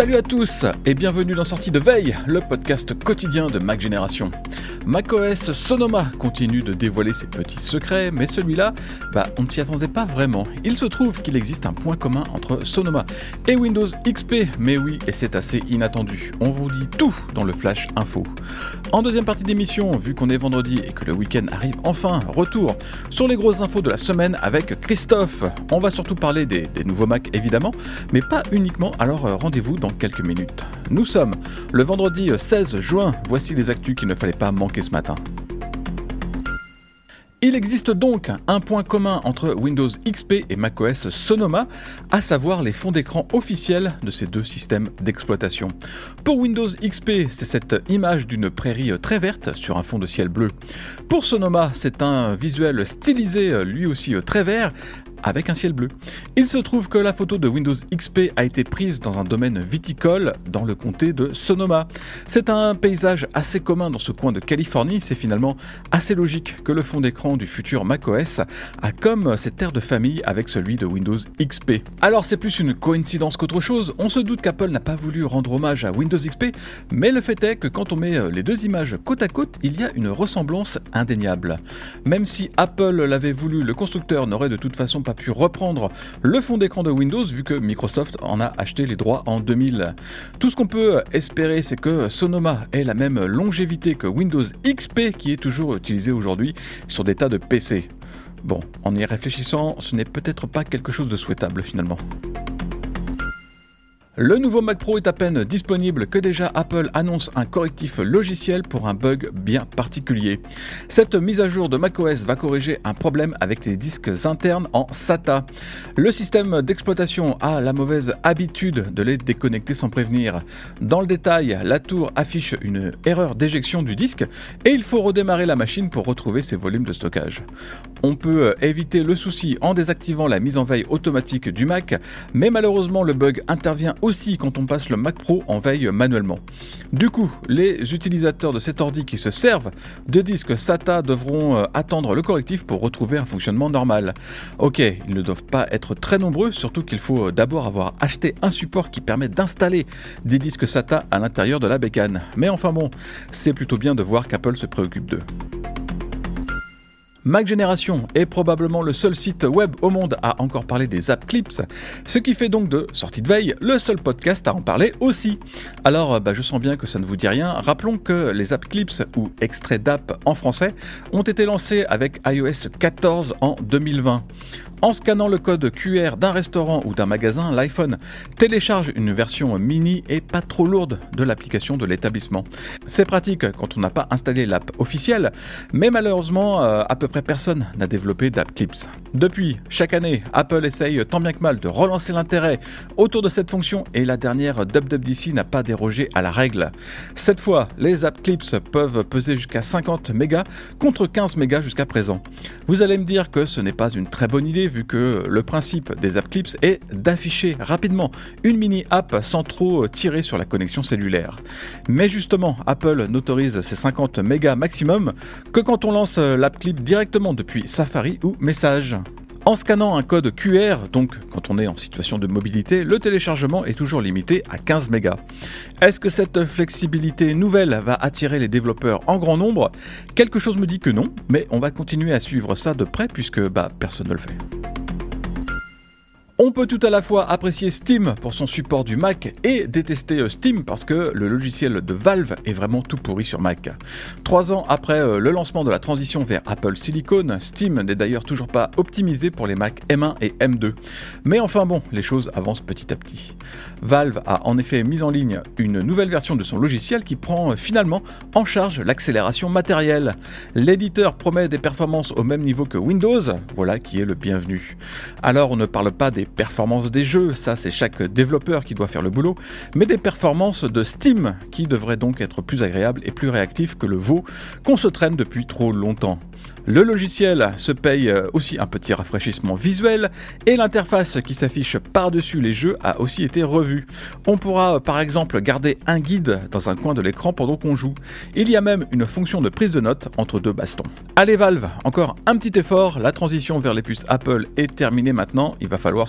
Salut à tous et bienvenue dans Sortie de Veille, le podcast quotidien de Mac Génération. macOS Sonoma continue de dévoiler ses petits secrets, mais celui-là, bah, on ne s'y attendait pas vraiment. Il se trouve qu'il existe un point commun entre Sonoma et Windows XP, mais oui, et c'est assez inattendu. On vous dit tout dans le Flash Info. En deuxième partie d'émission, vu qu'on est vendredi et que le week-end arrive enfin, retour sur les grosses infos de la semaine avec Christophe. On va surtout parler des, nouveaux Mac évidemment, mais pas uniquement, alors euh, rendez-vous dans quelques minutes. Nous sommes le vendredi 16 juin, voici les actus qu'il ne fallait pas manquer ce matin. Il existe donc un point commun entre Windows XP et macOS Sonoma, à savoir les fonds d'écran officiels de ces deux systèmes d'exploitation. Pour Windows XP, c'est cette image d'une prairie très verte sur un fond de ciel bleu. Pour Sonoma, c'est un visuel stylisé lui aussi très vert avec un ciel bleu. Il se trouve que la photo de Windows XP a été prise dans un domaine viticole dans le comté de Sonoma. C'est un paysage assez commun dans ce coin de Californie, c'est finalement assez logique que le fond d'écran du futur macOS a comme cette air de famille avec celui de Windows XP. Alors c'est plus une coïncidence qu'autre chose, on se doute qu'Apple n'a pas voulu rendre hommage à Windows XP, mais le fait est que quand on met les deux images côte à côte, il y a une ressemblance indéniable. Même si Apple l'avait voulu, le constructeur n'aurait de toute façon pas pu reprendre le fond d'écran de Windows vu que Microsoft en a acheté les droits en 2000. Tout ce qu'on peut espérer c'est que Sonoma ait la même longévité que Windows XP qui est toujours utilisé aujourd'hui sur des tas de PC. Bon, en y réfléchissant, ce n'est peut-être pas quelque chose de souhaitable finalement. Le nouveau Mac Pro est à peine disponible que déjà Apple annonce un correctif logiciel pour un bug bien particulier. Cette mise à jour de macOS va corriger un problème avec les disques internes en SATA. Le système d'exploitation a la mauvaise habitude de les déconnecter sans prévenir. Dans le détail, la tour affiche une erreur d'éjection du disque et il faut redémarrer la machine pour retrouver ses volumes de stockage. On peut éviter le souci en désactivant la mise en veille automatique du Mac, mais malheureusement le bug intervient aussi quand on passe le Mac Pro en veille manuellement. Du coup, les utilisateurs de cet ordi qui se servent de disques SATA devront euh, attendre le correctif pour retrouver un fonctionnement normal. Ok, ils ne doivent pas être très nombreux, surtout qu'il faut euh, d'abord avoir acheté un support qui permet d'installer des disques SATA à l'intérieur de la bécane. Mais enfin bon, c'est plutôt bien de voir qu'Apple se préoccupe d'eux. Mac Génération est probablement le seul site web au monde à encore parler des app clips, ce qui fait donc de Sortie de Veille le seul podcast à en parler aussi. Alors bah, je sens bien que ça ne vous dit rien, rappelons que les app clips ou extraits d'app en français ont été lancés avec iOS 14 en 2020. En scannant le code QR d'un restaurant ou d'un magasin, l'iPhone télécharge une version mini et pas trop lourde de l'application de l'établissement. C'est pratique quand on n'a pas installé l'app officielle, mais malheureusement, euh, à peu près personne n'a développé d'app Clips. Depuis, chaque année, Apple essaye tant bien que mal de relancer l'intérêt autour de cette fonction et la dernière WWDC n'a pas dérogé à la règle. Cette fois, les app Clips peuvent peser jusqu'à 50 mégas contre 15 mégas jusqu'à présent. Vous allez me dire que ce n'est pas une très bonne idée vu que le principe des app clips est d'afficher rapidement une mini app sans trop tirer sur la connexion cellulaire. Mais justement, Apple n'autorise ces 50 mégas maximum que quand on lance l'app clip directement depuis Safari ou Message. En scannant un code QR, donc quand on est en situation de mobilité, le téléchargement est toujours limité à 15 mégas. Est-ce que cette flexibilité nouvelle va attirer les développeurs en grand nombre? Quelque chose me dit que non, mais on va continuer à suivre ça de près puisque bah, personne ne le fait. On peut tout à la fois apprécier Steam pour son support du Mac et détester euh, Steam parce que le logiciel de Valve est vraiment tout pourri sur Mac. Trois ans après euh, le lancement de la transition vers Apple Silicon, Steam n'est d'ailleurs toujours pas optimisé pour les Mac M1 et M2. Mais enfin bon, les choses avancent petit à petit. Valve a en effet mis en ligne une nouvelle version de son logiciel qui prend euh, finalement en charge l'accélération matérielle. L'éditeur promet des performances au même niveau que Windows, voilà qui est le bienvenu. Alors on ne parle pas des performances des jeux, ça c'est chaque développeur qui doit faire le boulot, mais des performances de Steam qui devraient donc être plus agréables et plus réactifs que le veau qu'on se traîne depuis trop longtemps. Le logiciel se paye aussi un petit rafraîchissement visuel et l'interface qui s'affiche par-dessus les jeux a aussi été revue. On pourra par exemple garder un guide dans un coin de l'écran pendant qu'on joue. Il y a même une fonction de prise de notes entre deux bastons. Allez Valve, encore un petit effort, la transition vers les puces Apple est terminée maintenant, il va falloir